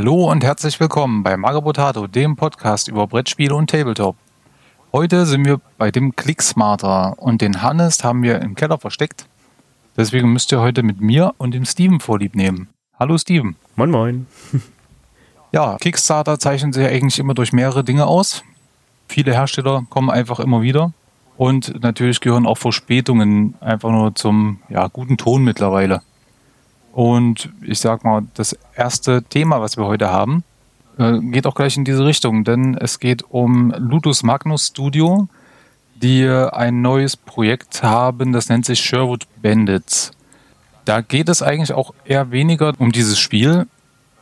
Hallo und herzlich willkommen bei Magabotato, dem Podcast über Brettspiele und Tabletop. Heute sind wir bei dem Clicksmarter und den Hannes haben wir im Keller versteckt. Deswegen müsst ihr heute mit mir und dem Steven vorlieb nehmen. Hallo Steven. Moin moin. Ja, Kickstarter zeichnen sich ja eigentlich immer durch mehrere Dinge aus. Viele Hersteller kommen einfach immer wieder. Und natürlich gehören auch Verspätungen einfach nur zum ja, guten Ton mittlerweile. Und ich sag mal, das erste Thema, was wir heute haben, äh, geht auch gleich in diese Richtung, denn es geht um Ludus Magnus Studio, die ein neues Projekt haben, das nennt sich Sherwood Bandits. Da geht es eigentlich auch eher weniger um dieses Spiel,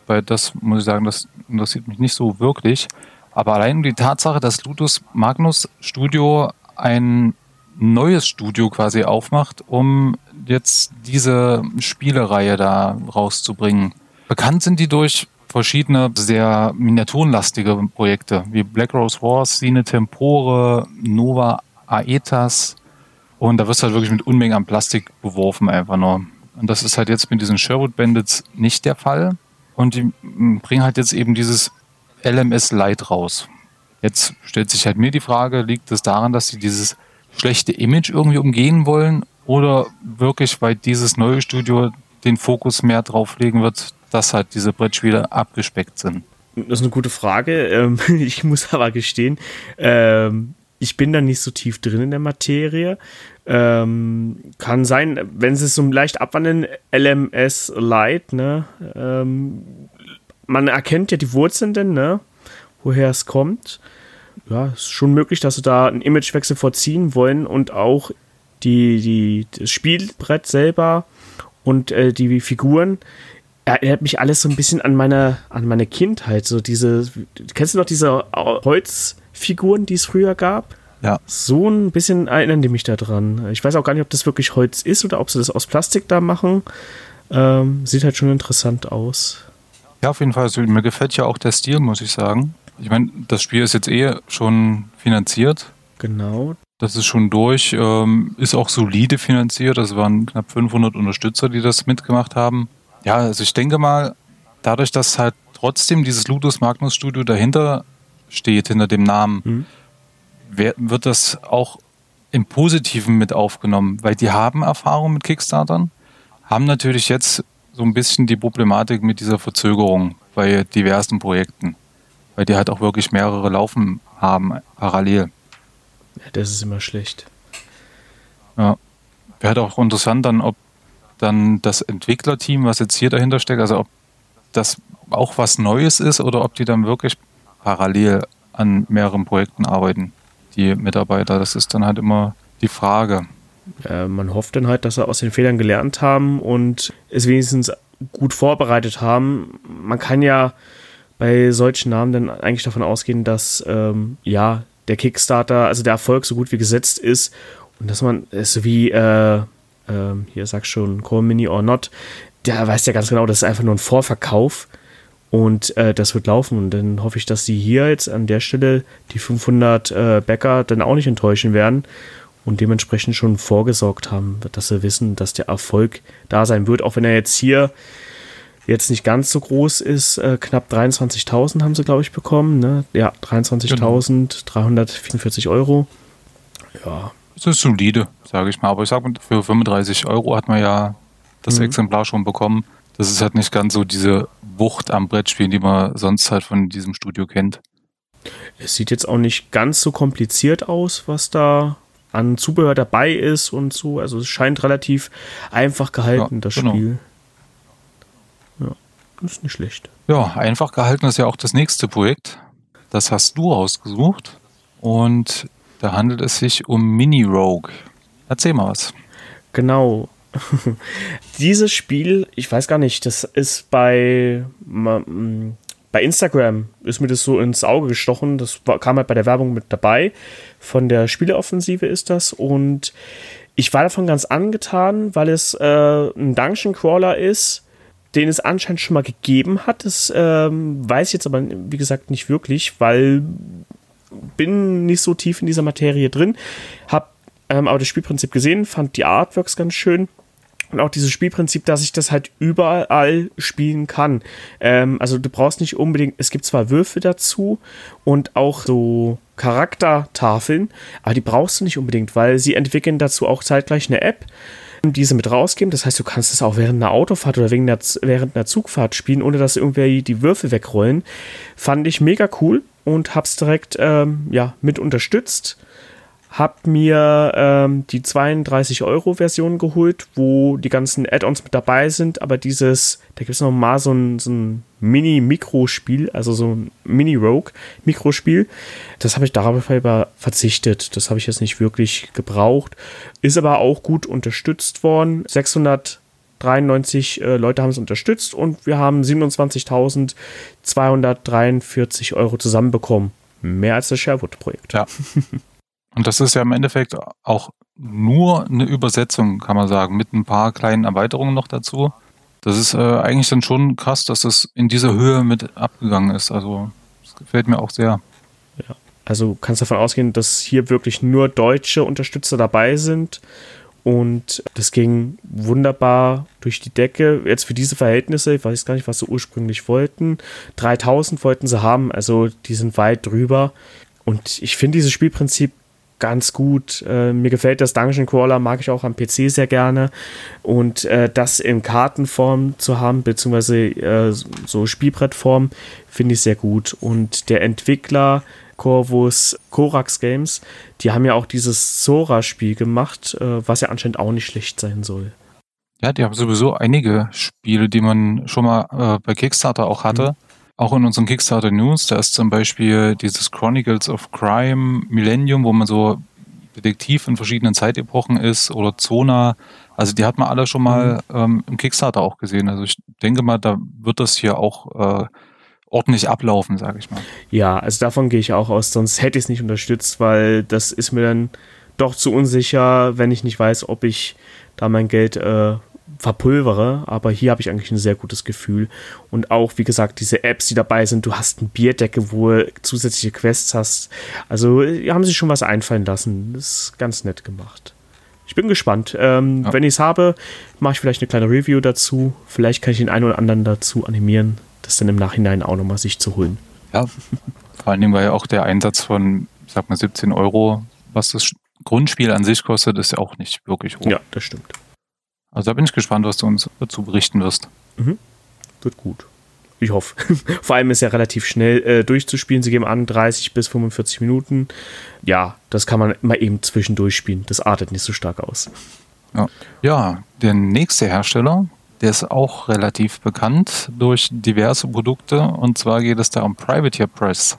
weil das muss ich sagen, das interessiert mich nicht so wirklich. Aber allein um die Tatsache, dass Ludus Magnus Studio ein neues Studio quasi aufmacht, um jetzt diese Spielereihe da rauszubringen. Bekannt sind die durch verschiedene sehr miniaturenlastige Projekte wie Black Rose Wars, Sine Tempore, Nova Aetas und da wirst du halt wirklich mit Unmengen an Plastik beworfen einfach nur. Und das ist halt jetzt mit diesen Sherwood Bandits nicht der Fall. Und die bringen halt jetzt eben dieses LMS Lite raus. Jetzt stellt sich halt mir die Frage, liegt es daran, dass sie dieses schlechte Image irgendwie umgehen wollen oder wirklich, weil dieses neue Studio den Fokus mehr drauf legen wird, dass halt diese Brettspiele abgespeckt sind? Das ist eine gute Frage. Ähm, ich muss aber gestehen, ähm, ich bin da nicht so tief drin in der Materie. Ähm, kann sein, wenn sie es so leicht abwandeln, LMS Light, ne? man erkennt ja die Wurzeln denn, ne? Woher es kommt. Ja, ist schon möglich, dass sie da einen Imagewechsel vorziehen wollen und auch die, die, das Spielbrett selber und äh, die Figuren erinnert mich alles so ein bisschen an meine, an meine Kindheit. So diese, kennst du noch diese Holzfiguren, die es früher gab? Ja. So ein bisschen erinnern die mich daran. Ich weiß auch gar nicht, ob das wirklich Holz ist oder ob sie das aus Plastik da machen. Ähm, sieht halt schon interessant aus. Ja, auf jeden Fall. Also, mir gefällt ja auch der Stil, muss ich sagen. Ich meine, das Spiel ist jetzt eh schon finanziert. Genau. Das ist schon durch, ähm, ist auch solide finanziert. Das waren knapp 500 Unterstützer, die das mitgemacht haben. Ja, also ich denke mal, dadurch, dass halt trotzdem dieses Ludus Magnus Studio dahinter steht, hinter dem Namen, mhm. wird das auch im Positiven mit aufgenommen, weil die haben Erfahrung mit Kickstartern, haben natürlich jetzt so ein bisschen die Problematik mit dieser Verzögerung bei diversen Projekten, weil die halt auch wirklich mehrere Laufen haben parallel. Ja, das ist immer schlecht. Ja. Wäre halt auch interessant dann, ob dann das Entwicklerteam, was jetzt hier dahinter steckt, also ob das auch was Neues ist oder ob die dann wirklich parallel an mehreren Projekten arbeiten, die Mitarbeiter. Das ist dann halt immer die Frage. Äh, man hofft dann halt, dass sie aus den Fehlern gelernt haben und es wenigstens gut vorbereitet haben. Man kann ja bei solchen Namen dann eigentlich davon ausgehen, dass ähm, ja der Kickstarter, also der Erfolg so gut wie gesetzt ist und dass man es wie äh, äh, hier sag schon Core Mini or Not, der weiß ja ganz genau, das ist einfach nur ein Vorverkauf und äh, das wird laufen und dann hoffe ich, dass sie hier jetzt an der Stelle die 500 äh, Bäcker dann auch nicht enttäuschen werden und dementsprechend schon vorgesorgt haben, dass sie wissen, dass der Erfolg da sein wird, auch wenn er jetzt hier jetzt nicht ganz so groß ist. Äh, knapp 23.000 haben sie, glaube ich, bekommen. Ne? Ja, 23.344 genau. Euro. Ja. Das ist solide, sage ich mal. Aber ich sage, für 35 Euro hat man ja das mhm. Exemplar schon bekommen. Das ist halt nicht ganz so diese Wucht am Brettspiel, die man sonst halt von diesem Studio kennt. Es sieht jetzt auch nicht ganz so kompliziert aus, was da an Zubehör dabei ist und so. Also es scheint relativ einfach gehalten, ja, das genau. Spiel. Ja, das ist nicht schlecht. Ja, einfach gehalten ist ja auch das nächste Projekt. Das hast du rausgesucht. Und da handelt es sich um Mini Rogue. Erzähl mal was. Genau. Dieses Spiel, ich weiß gar nicht, das ist bei bei Instagram ist mir das so ins Auge gestochen. Das kam halt bei der Werbung mit dabei. Von der Spieleoffensive ist das. Und ich war davon ganz angetan, weil es äh, ein Dungeon Crawler ist, den es anscheinend schon mal gegeben hat. Das ähm, weiß ich jetzt aber, wie gesagt, nicht wirklich, weil bin nicht so tief in dieser Materie drin. Hab ähm, aber das Spielprinzip gesehen, fand die Artworks ganz schön Und auch dieses Spielprinzip, dass ich das halt überall spielen kann. Ähm, also du brauchst nicht unbedingt, es gibt zwar Würfe dazu und auch so Charaktertafeln, aber die brauchst du nicht unbedingt, weil sie entwickeln dazu auch zeitgleich eine App, die sie mit rausgeben. Das heißt, du kannst es auch während einer Autofahrt oder während einer Zugfahrt spielen, ohne dass irgendwie die Würfe wegrollen. Fand ich mega cool und hab's direkt ähm, ja, mit unterstützt habe mir ähm, die 32-Euro-Version geholt, wo die ganzen Add-ons mit dabei sind, aber dieses, da gibt es noch mal so ein, so ein Mini-Mikrospiel, also so ein Mini-Rogue-Mikrospiel. Das habe ich darauf verzichtet. Das habe ich jetzt nicht wirklich gebraucht. Ist aber auch gut unterstützt worden. 693 äh, Leute haben es unterstützt und wir haben 27.243 Euro zusammenbekommen. Mehr als das Sherwood-Projekt. Ja. Und das ist ja im Endeffekt auch nur eine Übersetzung, kann man sagen, mit ein paar kleinen Erweiterungen noch dazu. Das ist äh, eigentlich dann schon krass, dass das in dieser Höhe mit abgegangen ist. Also, das gefällt mir auch sehr. Ja, also kannst davon ausgehen, dass hier wirklich nur deutsche Unterstützer dabei sind. Und das ging wunderbar durch die Decke. Jetzt für diese Verhältnisse, ich weiß gar nicht, was sie ursprünglich wollten. 3000 wollten sie haben, also die sind weit drüber. Und ich finde dieses Spielprinzip ganz gut. Äh, mir gefällt das Dungeon Crawler, mag ich auch am PC sehr gerne. Und äh, das in Kartenform zu haben, beziehungsweise äh, so Spielbrettform, finde ich sehr gut. Und der Entwickler Corvus Corax Games, die haben ja auch dieses Sora-Spiel gemacht, äh, was ja anscheinend auch nicht schlecht sein soll. Ja, die haben sowieso einige Spiele, die man schon mal äh, bei Kickstarter auch hatte. Mhm auch in unseren Kickstarter News, da ist zum Beispiel dieses Chronicles of Crime Millennium, wo man so Detektiv in verschiedenen Zeitepochen ist oder Zona. Also die hat man alle schon mal mhm. ähm, im Kickstarter auch gesehen. Also ich denke mal, da wird das hier auch äh, ordentlich ablaufen, sage ich mal. Ja, also davon gehe ich auch aus, sonst hätte ich es nicht unterstützt, weil das ist mir dann doch zu unsicher, wenn ich nicht weiß, ob ich da mein Geld äh, verpulvere, aber hier habe ich eigentlich ein sehr gutes Gefühl. Und auch, wie gesagt, diese Apps, die dabei sind, du hast eine Bierdecke, wo du zusätzliche Quests hast. Also haben sich schon was einfallen lassen. Das ist ganz nett gemacht. Ich bin gespannt. Ähm, ja. Wenn ich es habe, mache ich vielleicht eine kleine Review dazu. Vielleicht kann ich den einen oder anderen dazu animieren, das dann im Nachhinein auch nochmal sich zu holen. Ja, vor allem, weil ja auch der Einsatz von, sag mal, 17 Euro, was das Grundspiel an sich kostet, ist ja auch nicht wirklich hoch. Ja, das stimmt. Also da bin ich gespannt, was du uns dazu berichten wirst. Mhm. Wird gut. Ich hoffe. Vor allem ist ja relativ schnell äh, durchzuspielen. Sie geben an 30 bis 45 Minuten. Ja, das kann man mal eben zwischendurch spielen. Das artet nicht so stark aus. Ja, ja der nächste Hersteller, der ist auch relativ bekannt durch diverse Produkte. Und zwar geht es da um Privateer Press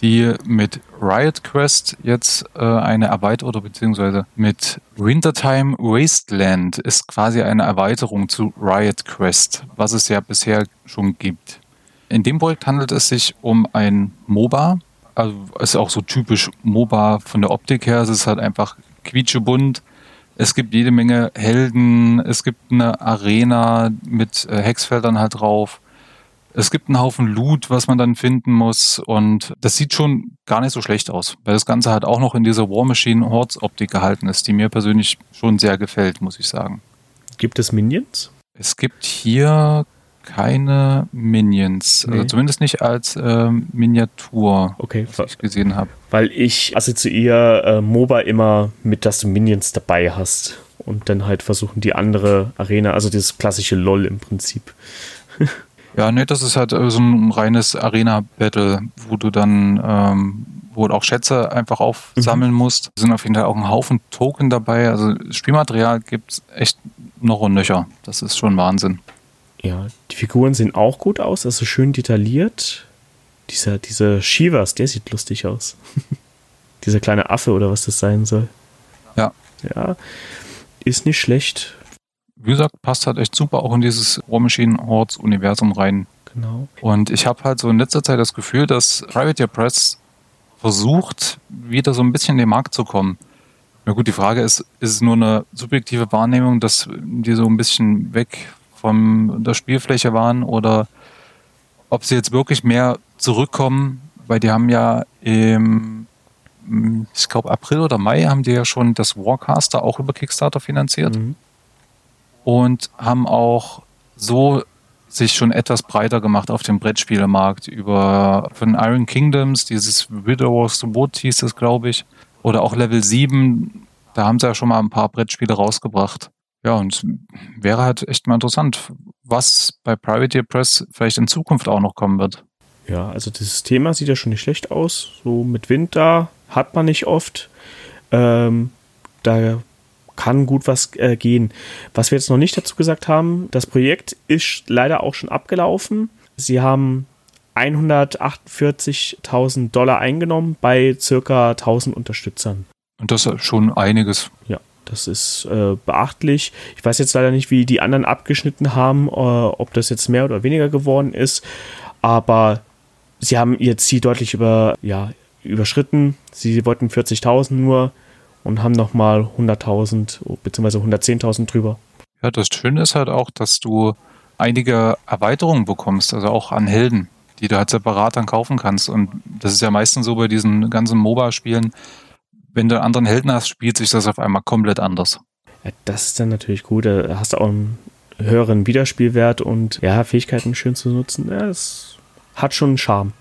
die mit Riot Quest jetzt äh, eine Erweiterung oder beziehungsweise mit Wintertime Wasteland ist quasi eine Erweiterung zu Riot Quest, was es ja bisher schon gibt. In dem Projekt handelt es sich um ein MOBA, also ist auch so typisch MOBA von der Optik her, es ist halt einfach quietschebunt. Es gibt jede Menge Helden, es gibt eine Arena mit äh, Hexfeldern halt drauf es gibt einen Haufen Loot, was man dann finden muss und das sieht schon gar nicht so schlecht aus, weil das Ganze halt auch noch in dieser War Machine Hordes Optik gehalten ist, die mir persönlich schon sehr gefällt, muss ich sagen. Gibt es Minions? Es gibt hier keine Minions, also nee. also zumindest nicht als ähm, Miniatur, okay, was ich gesehen habe. Weil ich assoziiere äh, MOBA immer mit, dass du Minions dabei hast und dann halt versuchen die andere Arena, also dieses klassische LOL im Prinzip. Ja, nee, das ist halt äh, so ein reines Arena-Battle, wo du dann, ähm, wo du auch Schätze einfach aufsammeln mhm. musst. Es sind auf jeden Fall auch ein Haufen Token dabei. Also Spielmaterial gibt es echt noch und nöcher. Das ist schon Wahnsinn. Ja, die Figuren sehen auch gut aus, also schön detailliert. Dieser, dieser Shivas, der sieht lustig aus. Dieser kleine Affe oder was das sein soll. Ja. Ja, ist nicht schlecht wie gesagt, passt halt echt super auch in dieses War Machine Hordes Universum rein. Genau. Und ich habe halt so in letzter Zeit das Gefühl, dass Privateer Press versucht, wieder so ein bisschen in den Markt zu kommen. Na gut, die Frage ist, ist es nur eine subjektive Wahrnehmung, dass die so ein bisschen weg von der Spielfläche waren oder ob sie jetzt wirklich mehr zurückkommen, weil die haben ja im, ich glaube April oder Mai haben die ja schon das Warcaster auch über Kickstarter finanziert. Mhm. Und haben auch so sich schon etwas breiter gemacht auf dem Brettspielemarkt über von Iron Kingdoms, dieses Widow's Wood hieß es, glaube ich, oder auch Level 7, da haben sie ja schon mal ein paar Brettspiele rausgebracht. Ja, und wäre halt echt mal interessant, was bei Privateer Press vielleicht in Zukunft auch noch kommen wird. Ja, also dieses Thema sieht ja schon nicht schlecht aus. So mit Wind da hat man nicht oft. Ähm, da kann gut was äh, gehen. Was wir jetzt noch nicht dazu gesagt haben, das Projekt ist leider auch schon abgelaufen. Sie haben 148.000 Dollar eingenommen bei circa 1000 Unterstützern. Und das ist schon einiges. Ja, das ist äh, beachtlich. Ich weiß jetzt leider nicht, wie die anderen abgeschnitten haben, äh, ob das jetzt mehr oder weniger geworden ist. Aber sie haben ihr Ziel deutlich über, ja, überschritten. Sie wollten 40.000 nur und haben nochmal 100.000 bzw. 110.000 drüber. Ja, das Schöne ist halt auch, dass du einige Erweiterungen bekommst, also auch an Helden, die du halt separat dann kaufen kannst. Und das ist ja meistens so bei diesen ganzen MOBA-Spielen, wenn du einen anderen Helden hast, spielt sich das auf einmal komplett anders. Ja, das ist dann natürlich gut. Da hast du auch einen höheren Wiederspielwert und ja, Fähigkeiten schön zu nutzen. Ja, das hat schon einen Charme.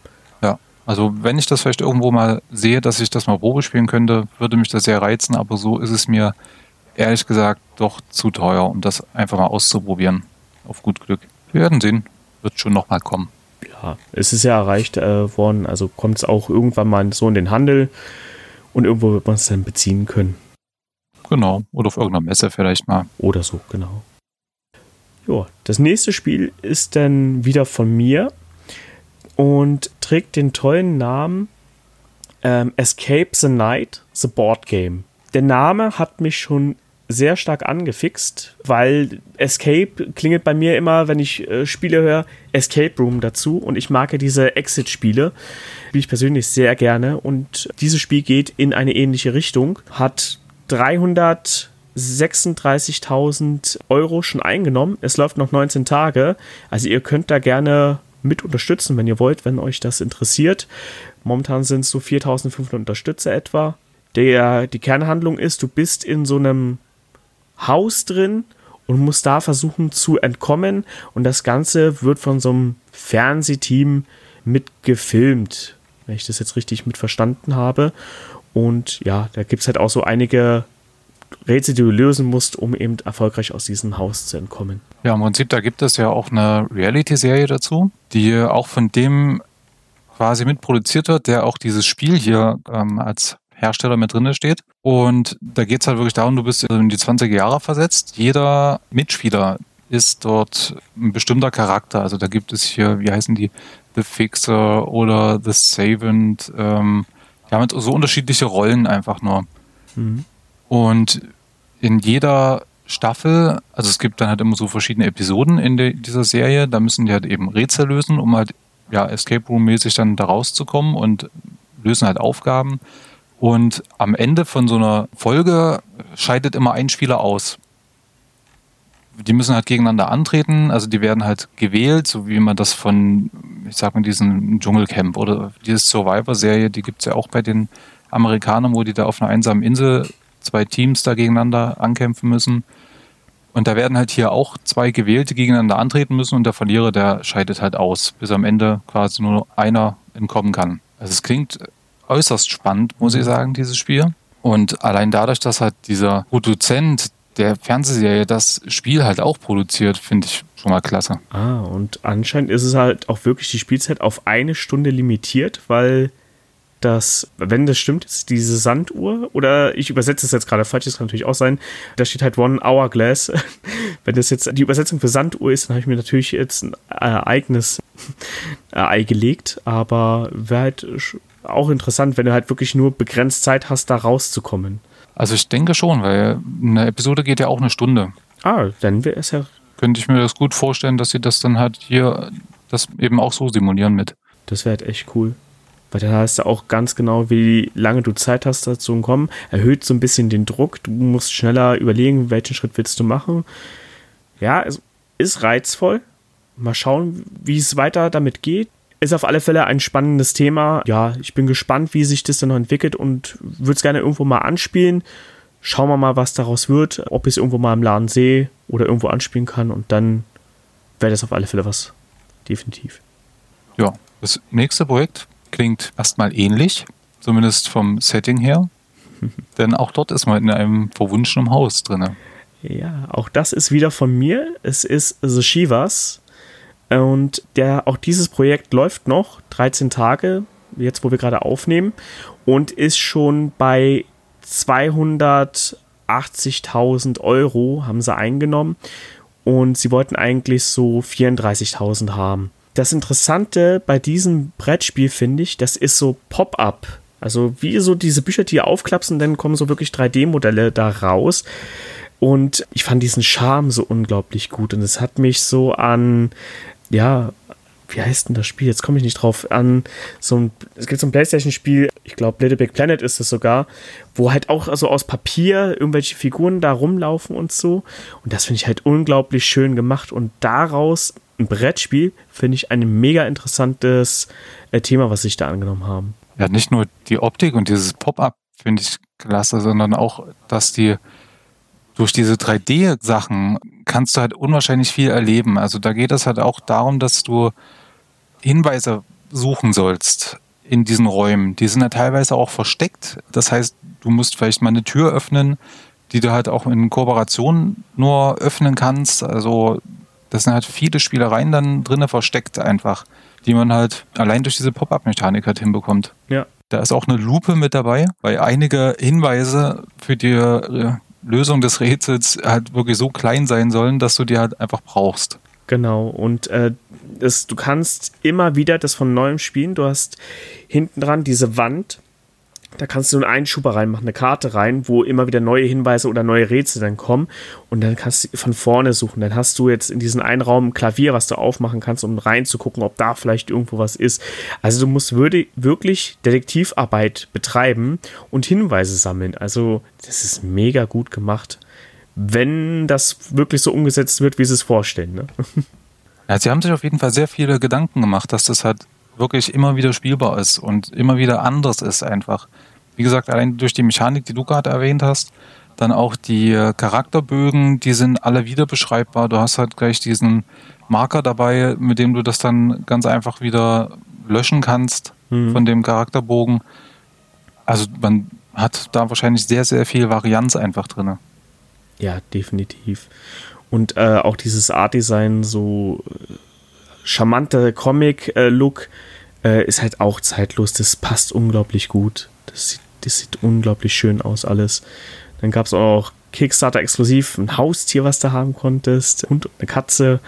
Also wenn ich das vielleicht irgendwo mal sehe, dass ich das mal Probe spielen könnte, würde mich das sehr reizen, aber so ist es mir ehrlich gesagt doch zu teuer, um das einfach mal auszuprobieren. Auf gut Glück. Wir werden sehen. Wird schon nochmal kommen. Ja, es ist ja erreicht äh, worden, also kommt es auch irgendwann mal so in den Handel und irgendwo wird man es dann beziehen können. Genau, oder auf irgendeiner Messe vielleicht mal. Oder so, genau. Ja, das nächste Spiel ist dann wieder von mir und trägt den tollen Namen ähm, Escape the Night, The Board Game. Der Name hat mich schon sehr stark angefixt, weil Escape klingelt bei mir immer, wenn ich äh, Spiele höre, Escape Room dazu. Und ich mag ja diese Exit-Spiele, wie ich persönlich sehr gerne. Und dieses Spiel geht in eine ähnliche Richtung, hat 336.000 Euro schon eingenommen, es läuft noch 19 Tage, also ihr könnt da gerne mit unterstützen, wenn ihr wollt, wenn euch das interessiert. Momentan sind es so 4500 Unterstützer etwa. Der, die Kernhandlung ist, du bist in so einem Haus drin und musst da versuchen zu entkommen. Und das Ganze wird von so einem Fernsehteam mitgefilmt, wenn ich das jetzt richtig mit verstanden habe. Und ja, da gibt es halt auch so einige Rätsel, die du lösen musst, um eben erfolgreich aus diesem Haus zu entkommen. Ja, im Prinzip, da gibt es ja auch eine Reality-Serie dazu, die auch von dem quasi mitproduziert wird, der auch dieses Spiel hier ähm, als Hersteller mit drin steht. Und da geht es halt wirklich darum, du bist in die 20 Jahre versetzt. Jeder Mitspieler ist dort ein bestimmter Charakter. Also da gibt es hier, wie heißen die, The Fixer oder The Savant. Ähm, die haben so unterschiedliche Rollen einfach nur. Mhm. Und in jeder Staffel, also es gibt dann halt immer so verschiedene Episoden in de, dieser Serie, da müssen die halt eben Rätsel lösen, um halt ja Escape Room mäßig dann da rauszukommen und lösen halt Aufgaben. Und am Ende von so einer Folge scheidet immer ein Spieler aus. Die müssen halt gegeneinander antreten, also die werden halt gewählt, so wie man das von, ich sag mal, diesem Dschungelcamp oder diese Survivor-Serie, die gibt es ja auch bei den Amerikanern, wo die da auf einer einsamen Insel zwei Teams da gegeneinander ankämpfen müssen. Und da werden halt hier auch zwei Gewählte gegeneinander antreten müssen und der Verlierer, der scheidet halt aus, bis am Ende quasi nur einer entkommen kann. Also es klingt äußerst spannend, muss ich mhm. sagen, dieses Spiel. Und allein dadurch, dass halt dieser Produzent der Fernsehserie das Spiel halt auch produziert, finde ich schon mal klasse. Ah, und anscheinend ist es halt auch wirklich die Spielzeit auf eine Stunde limitiert, weil dass, wenn das stimmt, ist diese Sanduhr, oder ich übersetze es jetzt gerade falsch, das kann natürlich auch sein, da steht halt One Hourglass. wenn das jetzt die Übersetzung für Sanduhr ist, dann habe ich mir natürlich jetzt ein eigenes Ei gelegt, aber wäre halt auch interessant, wenn du halt wirklich nur begrenzt Zeit hast, da rauszukommen. Also ich denke schon, weil eine Episode geht ja auch eine Stunde. Ah, dann wäre es ja. Könnte ich mir das gut vorstellen, dass sie das dann halt hier das eben auch so simulieren mit. Das wäre halt echt cool. Weil dann hast du auch ganz genau, wie lange du Zeit hast dazu zu kommen. Erhöht so ein bisschen den Druck. Du musst schneller überlegen, welchen Schritt willst du machen. Ja, es ist reizvoll. Mal schauen, wie es weiter damit geht. Ist auf alle Fälle ein spannendes Thema. Ja, ich bin gespannt, wie sich das dann noch entwickelt und würde es gerne irgendwo mal anspielen. schauen wir mal, was daraus wird, ob ich es irgendwo mal im Laden sehe oder irgendwo anspielen kann und dann wäre das auf alle Fälle was. Definitiv. Ja, das nächste Projekt klingt erstmal ähnlich, zumindest vom Setting her. Denn auch dort ist man in einem verwunschenen Haus drin. Ja, auch das ist wieder von mir. Es ist The Shivas. Und der, auch dieses Projekt läuft noch 13 Tage, jetzt wo wir gerade aufnehmen, und ist schon bei 280.000 Euro haben sie eingenommen. Und sie wollten eigentlich so 34.000 haben. Das Interessante bei diesem Brettspiel finde ich, das ist so Pop-up. Also wie so diese Bücher, die aufklapsen, dann kommen so wirklich 3D-Modelle da raus. Und ich fand diesen Charme so unglaublich gut. Und es hat mich so an, ja, wie heißt denn das Spiel? Jetzt komme ich nicht drauf an. So ein, es gibt so ein Playstation-Spiel, ich glaube Little Big Planet ist es sogar, wo halt auch so aus Papier irgendwelche Figuren da rumlaufen und so. Und das finde ich halt unglaublich schön gemacht. Und daraus ein Brettspiel finde ich ein mega interessantes äh, Thema, was sich da angenommen haben. Ja, nicht nur die Optik und dieses Pop-up finde ich klasse, sondern auch, dass die durch diese 3D-Sachen kannst du halt unwahrscheinlich viel erleben. Also da geht es halt auch darum, dass du Hinweise suchen sollst in diesen Räumen. Die sind ja teilweise auch versteckt. Das heißt, du musst vielleicht mal eine Tür öffnen, die du halt auch in Kooperation nur öffnen kannst. Also das sind halt viele Spielereien dann drinnen versteckt einfach, die man halt allein durch diese Pop-up-Mechanik halt hinbekommt. Ja. Da ist auch eine Lupe mit dabei, weil einige Hinweise für die äh, Lösung des Rätsels halt wirklich so klein sein sollen, dass du die halt einfach brauchst. Genau, und äh, das, du kannst immer wieder das von neuem spielen. Du hast hinten dran diese Wand, da kannst du einen Einschuber reinmachen, eine Karte rein, wo immer wieder neue Hinweise oder neue Rätsel dann kommen. Und dann kannst du von vorne suchen. Dann hast du jetzt in diesen einen Raum ein Klavier, was du aufmachen kannst, um reinzugucken, ob da vielleicht irgendwo was ist. Also du musst wirklich Detektivarbeit betreiben und Hinweise sammeln. Also das ist mega gut gemacht, wenn das wirklich so umgesetzt wird, wie sie es vorstellen. Ne? Ja, sie haben sich auf jeden Fall sehr viele Gedanken gemacht, dass das halt wirklich immer wieder spielbar ist und immer wieder anders ist einfach. Wie gesagt, allein durch die Mechanik, die du gerade erwähnt hast, dann auch die äh, Charakterbögen, die sind alle wieder beschreibbar. Du hast halt gleich diesen Marker dabei, mit dem du das dann ganz einfach wieder löschen kannst mhm. von dem Charakterbogen. Also man hat da wahrscheinlich sehr, sehr viel Varianz einfach drin. Ja, definitiv. Und äh, auch dieses Art-Design, so äh, charmanter Comic-Look, äh, ist halt auch zeitlos. Das passt unglaublich gut. Das sieht, das sieht unglaublich schön aus, alles. Dann gab es auch Kickstarter-exklusiv ein Haustier, was du haben konntest. Und eine Katze.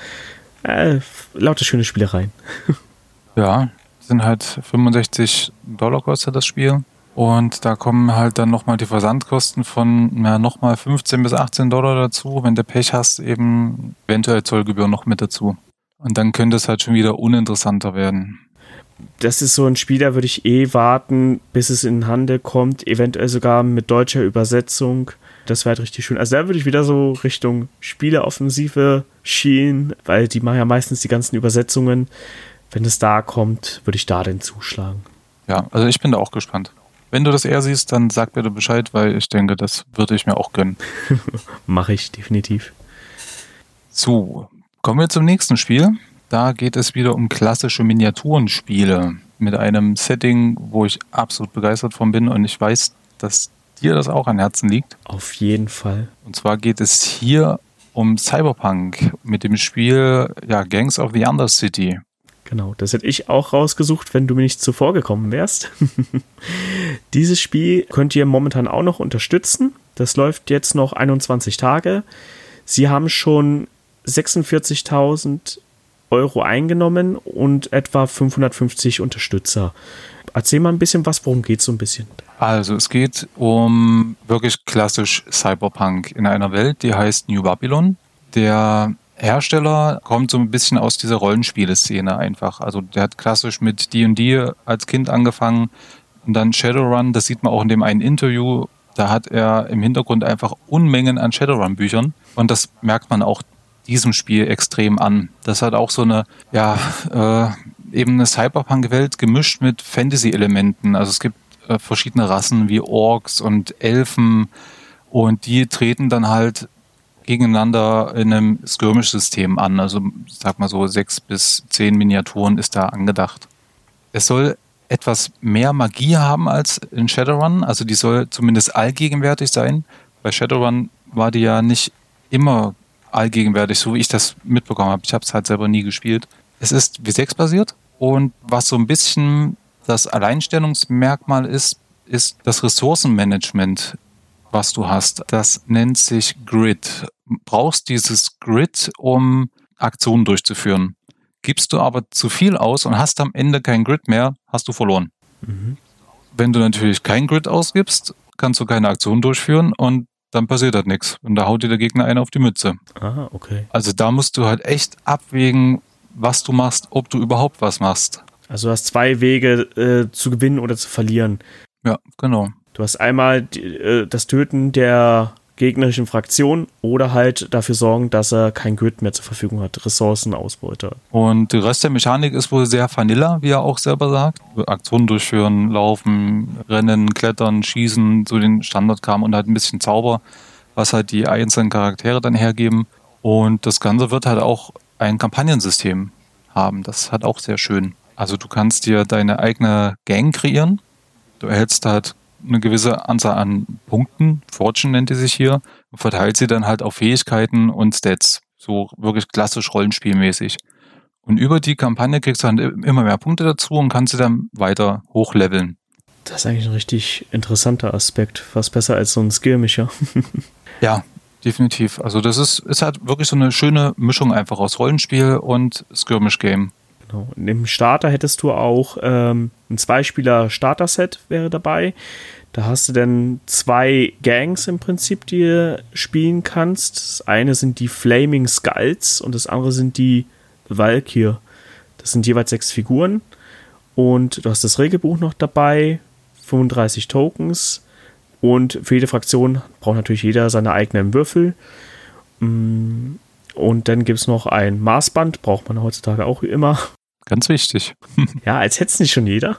Äh, lauter schöne Spielereien. ja, sind halt 65 Dollar kostet das Spiel. Und da kommen halt dann nochmal die Versandkosten von ja, nochmal 15 bis 18 Dollar dazu. Wenn du Pech hast, eben eventuell Zollgebühren noch mit dazu. Und dann könnte es halt schon wieder uninteressanter werden. Das ist so ein Spiel, da würde ich eh warten, bis es in den Handel kommt, eventuell sogar mit deutscher Übersetzung. Das wäre halt richtig schön. Also da würde ich wieder so Richtung Spieleoffensive schielen, weil die machen ja meistens die ganzen Übersetzungen. Wenn es da kommt, würde ich da denn zuschlagen. Ja, also ich bin da auch gespannt. Wenn du das eher siehst, dann sag bitte Bescheid, weil ich denke, das würde ich mir auch gönnen. Mache ich definitiv. So, kommen wir zum nächsten Spiel. Da geht es wieder um klassische Miniaturenspiele mit einem Setting, wo ich absolut begeistert von bin und ich weiß, dass dir das auch an Herzen liegt. Auf jeden Fall. Und zwar geht es hier um Cyberpunk mit dem Spiel ja, Gangs of the Undercity. Genau, das hätte ich auch rausgesucht, wenn du mir nicht zuvor gekommen wärst. Dieses Spiel könnt ihr momentan auch noch unterstützen. Das läuft jetzt noch 21 Tage. Sie haben schon 46.000 Euro eingenommen und etwa 550 Unterstützer. Erzähl mal ein bisschen was, worum geht es so ein bisschen? Also es geht um wirklich klassisch Cyberpunk in einer Welt, die heißt New Babylon. Der Hersteller kommt so ein bisschen aus dieser Rollenspieleszene einfach. Also der hat klassisch mit D&D als Kind angefangen und dann Shadowrun, das sieht man auch in dem einen Interview, da hat er im Hintergrund einfach Unmengen an Shadowrun-Büchern und das merkt man auch diesem Spiel extrem an. Das hat auch so eine, ja, äh, eben eine Cyberpunk-Welt gemischt mit Fantasy-Elementen. Also es gibt äh, verschiedene Rassen wie Orks und Elfen Und die treten dann halt gegeneinander in einem Skirmish-System an. Also sag mal so sechs bis zehn Miniaturen ist da angedacht. Es soll etwas mehr Magie haben als in Shadowrun. Also die soll zumindest allgegenwärtig sein. Bei Shadowrun war die ja nicht immer allgegenwärtig, so wie ich das mitbekommen habe. Ich habe es halt selber nie gespielt. Es ist W6-basiert und was so ein bisschen das Alleinstellungsmerkmal ist, ist das Ressourcenmanagement, was du hast. Das nennt sich Grid. Brauchst dieses Grid, um Aktionen durchzuführen. Gibst du aber zu viel aus und hast am Ende kein Grid mehr, hast du verloren. Mhm. Wenn du natürlich kein Grid ausgibst, kannst du keine Aktion durchführen und dann passiert halt nichts. Und da haut dir der Gegner einen auf die Mütze. Aha, okay. Also da musst du halt echt abwägen, was du machst, ob du überhaupt was machst. Also du hast zwei Wege äh, zu gewinnen oder zu verlieren. Ja, genau. Du hast einmal die, äh, das Töten der gegnerischen Fraktion oder halt dafür sorgen, dass er kein Grid mehr zur Verfügung hat, Ressourcenausbeute. Und der Rest der Mechanik ist wohl sehr vanilla, wie er auch selber sagt. Aktionen durchführen, laufen, rennen, klettern, schießen, so den Standardkram und halt ein bisschen Zauber, was halt die einzelnen Charaktere dann hergeben. Und das Ganze wird halt auch ein Kampagnensystem haben. Das hat auch sehr schön. Also du kannst dir deine eigene Gang kreieren. Du erhältst halt eine gewisse Anzahl an Punkten, Fortune nennt die sich hier, und verteilt sie dann halt auf Fähigkeiten und Stats. So wirklich klassisch rollenspielmäßig. Und über die Kampagne kriegst du dann immer mehr Punkte dazu und kannst sie dann weiter hochleveln. Das ist eigentlich ein richtig interessanter Aspekt. Fast besser als so ein Skirmischer. ja, definitiv. Also das ist, ist halt wirklich so eine schöne Mischung einfach aus Rollenspiel und Skirmish-Game. Genau. Und im Starter hättest du auch ähm, ein Zweispieler-Starter-Set wäre dabei. Da hast du dann zwei Gangs im Prinzip, die du spielen kannst. Das eine sind die Flaming Skulls und das andere sind die Valkyr. Das sind jeweils sechs Figuren. Und du hast das Regelbuch noch dabei, 35 Tokens. Und für jede Fraktion braucht natürlich jeder seine eigenen Würfel. Mm, und dann gibt es noch ein Maßband, braucht man heutzutage auch immer. Ganz wichtig. ja, als hätte es nicht schon jeder.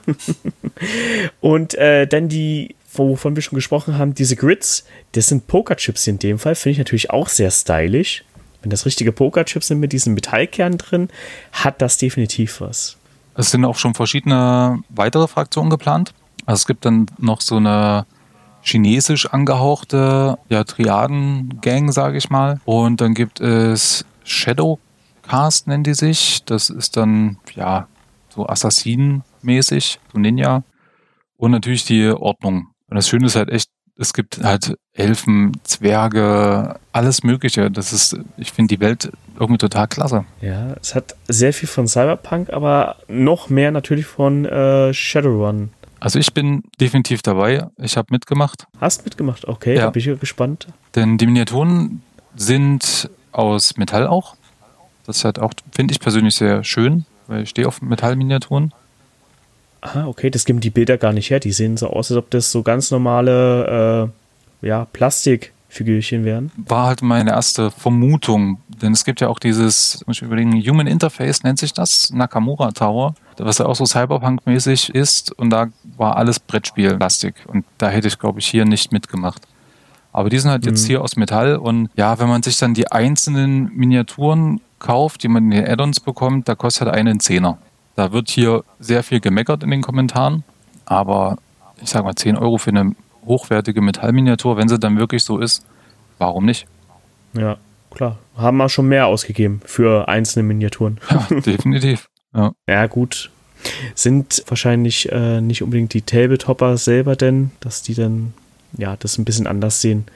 und äh, dann die, wovon wir schon gesprochen haben, diese Grids, das sind Pokerchips in dem Fall, finde ich natürlich auch sehr stylisch. Wenn das richtige Pokerchips sind mit diesem Metallkern drin, hat das definitiv was. Es sind auch schon verschiedene weitere Fraktionen geplant. Also es gibt dann noch so eine chinesisch angehauchte ja, Triaden-Gang, sage ich mal. Und dann gibt es Shadow Cast nennen die sich. Das ist dann, ja, so Assassinen-mäßig, so Ninja. Und natürlich die Ordnung. Und das Schöne ist halt echt, es gibt halt Elfen, Zwerge, alles Mögliche. Das ist, ich finde die Welt irgendwie total klasse. Ja, es hat sehr viel von Cyberpunk, aber noch mehr natürlich von äh, Shadowrun. Also ich bin definitiv dabei. Ich habe mitgemacht. Hast mitgemacht? Okay, ja. da bin ich gespannt. Denn die Miniaturen sind aus Metall auch. Das ist halt auch, finde ich persönlich sehr schön, weil ich stehe auf Metallminiaturen. Ah, okay, das geben die Bilder gar nicht her. Die sehen so aus, als ob das so ganz normale äh, ja, Plastikfigürchen wären. War halt meine erste Vermutung, denn es gibt ja auch dieses, muss ich überlegen, Human Interface nennt sich das, Nakamura Tower, was ja auch so Cyberpunk-mäßig ist und da war alles Brettspiel-Plastik und da hätte ich, glaube ich, hier nicht mitgemacht. Aber die sind halt jetzt mhm. hier aus Metall und ja, wenn man sich dann die einzelnen Miniaturen kauft, die man in den Add-ons bekommt, da kostet einen Zehner. Da wird hier sehr viel gemeckert in den Kommentaren, aber ich sage mal 10 Euro für eine hochwertige Metallminiatur, wenn sie dann wirklich so ist, warum nicht? Ja, klar. Haben wir schon mehr ausgegeben für einzelne Miniaturen. Ja, definitiv. Ja. ja, gut. Sind wahrscheinlich äh, nicht unbedingt die Tabletopper selber denn, dass die dann ja das ein bisschen anders sehen.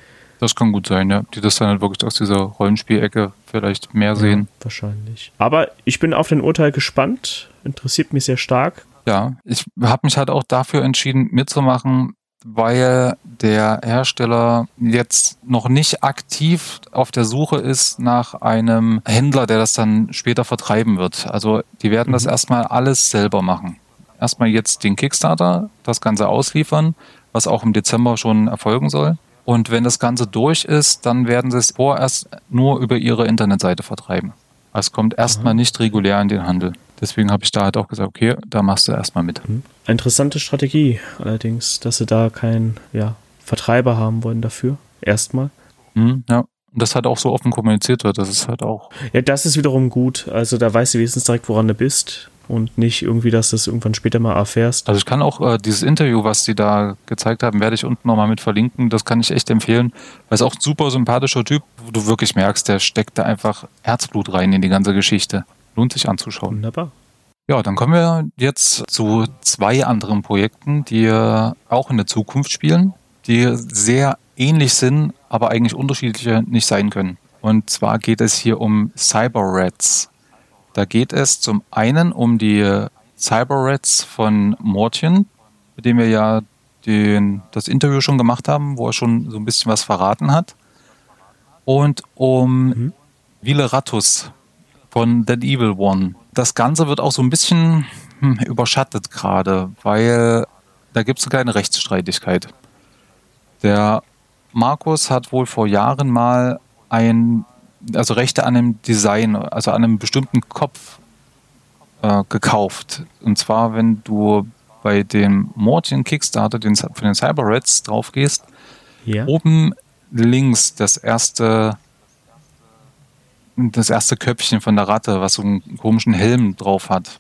Das kann gut sein, ja. Die das dann halt wirklich aus dieser Rollenspielecke vielleicht mehr sehen. Ja, wahrscheinlich. Aber ich bin auf den Urteil gespannt. Interessiert mich sehr stark. Ja, ich habe mich halt auch dafür entschieden, mitzumachen, weil der Hersteller jetzt noch nicht aktiv auf der Suche ist nach einem Händler, der das dann später vertreiben wird. Also die werden mhm. das erstmal alles selber machen. Erstmal jetzt den Kickstarter, das Ganze ausliefern, was auch im Dezember schon erfolgen soll. Und wenn das Ganze durch ist, dann werden sie es vorerst nur über ihre Internetseite vertreiben. Es kommt erstmal nicht regulär in den Handel. Deswegen habe ich da halt auch gesagt, okay, da machst du erstmal mit. Mhm. Interessante Strategie allerdings, dass sie da keinen ja, Vertreiber haben wollen dafür. erstmal. Hm, ja. Und das halt auch so offen kommuniziert wird, das ist halt auch. Ja, das ist wiederum gut. Also da weißt du wenigstens direkt, woran du bist und nicht irgendwie, dass du das irgendwann später mal erfährst. Also ich kann auch äh, dieses Interview, was die da gezeigt haben, werde ich unten nochmal mit verlinken. Das kann ich echt empfehlen, weil es auch ein super sympathischer Typ, wo du wirklich merkst, der steckt da einfach Herzblut rein in die ganze Geschichte. Lohnt sich anzuschauen. Wunderbar. Ja, dann kommen wir jetzt zu zwei anderen Projekten, die auch in der Zukunft spielen, die sehr ähnlich sind, aber eigentlich unterschiedliche nicht sein können. Und zwar geht es hier um Cyber Rats. Da geht es zum einen um die Cyber Rats von Mortian, mit dem wir ja den, das Interview schon gemacht haben, wo er schon so ein bisschen was verraten hat. Und um mhm. Vileratus von Dead Evil One. Das Ganze wird auch so ein bisschen hm, überschattet gerade, weil da gibt es eine kleine Rechtsstreitigkeit. Der Markus hat wohl vor Jahren mal ein, also Rechte an einem Design, also an einem bestimmten Kopf äh, gekauft. Und zwar, wenn du bei dem Mortian Kickstarter den, für den Cyber Rats drauf gehst, ja. oben links das erste das erste Köpfchen von der Ratte, was so einen komischen Helm drauf hat.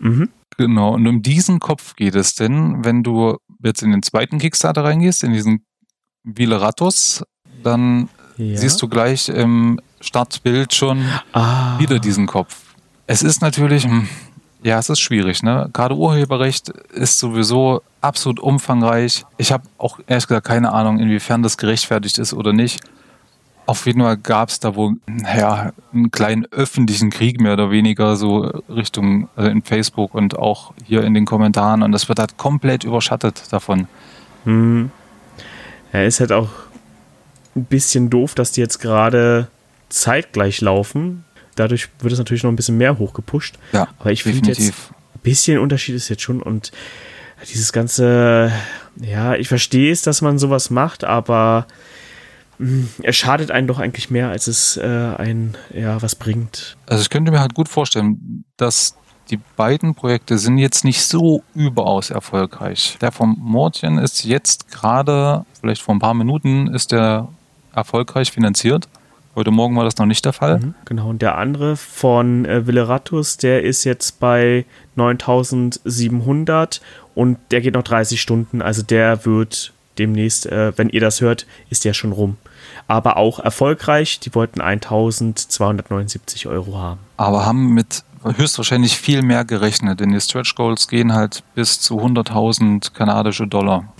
Mhm. Genau, und um diesen Kopf geht es denn, wenn du jetzt in den zweiten Kickstarter reingehst, in diesen Vileratus, dann ja. siehst du gleich im Startbild schon ah. wieder diesen Kopf. Es ist natürlich, hm, ja, es ist schwierig, ne? Gerade Urheberrecht ist sowieso absolut umfangreich. Ich habe auch ehrlich gesagt keine Ahnung, inwiefern das gerechtfertigt ist oder nicht. Auf jeden Fall gab es da wohl ja, einen kleinen öffentlichen Krieg mehr oder weniger so Richtung also in Facebook und auch hier in den Kommentaren und das wird halt komplett überschattet davon. Hm. Ja, ist halt auch ein bisschen doof, dass die jetzt gerade zeitgleich laufen. Dadurch wird es natürlich noch ein bisschen mehr hochgepusht. Ja, aber ich finde jetzt ein bisschen Unterschied ist jetzt schon und dieses ganze, ja, ich verstehe es, dass man sowas macht, aber es schadet einen doch eigentlich mehr, als es äh, ein ja was bringt. Also ich könnte mir halt gut vorstellen, dass die beiden Projekte sind jetzt nicht so überaus erfolgreich. Der vom Mortien ist jetzt gerade, vielleicht vor ein paar Minuten, ist der erfolgreich finanziert. Heute Morgen war das noch nicht der Fall. Mhm, genau, und der andere von äh, Villeratus, der ist jetzt bei 9700 und der geht noch 30 Stunden. Also der wird demnächst, äh, wenn ihr das hört, ist der schon rum. Aber auch erfolgreich. Die wollten 1279 Euro haben. Aber haben mit höchstwahrscheinlich viel mehr gerechnet, denn die Stretch Goals gehen halt bis zu 100.000 kanadische Dollar.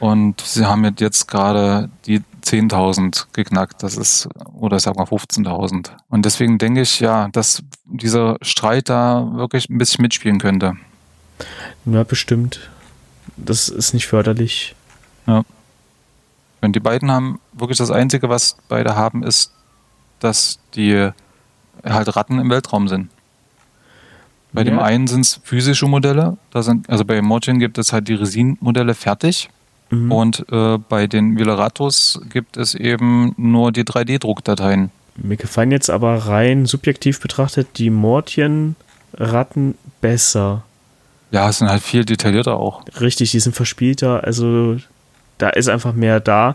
Und sie haben jetzt gerade die 10.000 geknackt. Das ist, oder ich sag mal 15.000. Und deswegen denke ich, ja, dass dieser Streit da wirklich ein bisschen mitspielen könnte. Ja, bestimmt. Das ist nicht förderlich. Ja. Und die beiden haben wirklich das Einzige, was beide haben, ist, dass die halt Ratten im Weltraum sind. Bei ja. dem einen sind es physische Modelle, da sind, also bei Mojin gibt es halt die Resin-Modelle fertig. Mhm. Und äh, bei den Villeratos gibt es eben nur die 3D-Druckdateien. Mir gefallen jetzt aber rein subjektiv betrachtet die Mortien-Ratten besser. Ja, es sind halt viel detaillierter auch. Richtig, die sind verspielter. Also da ist einfach mehr da.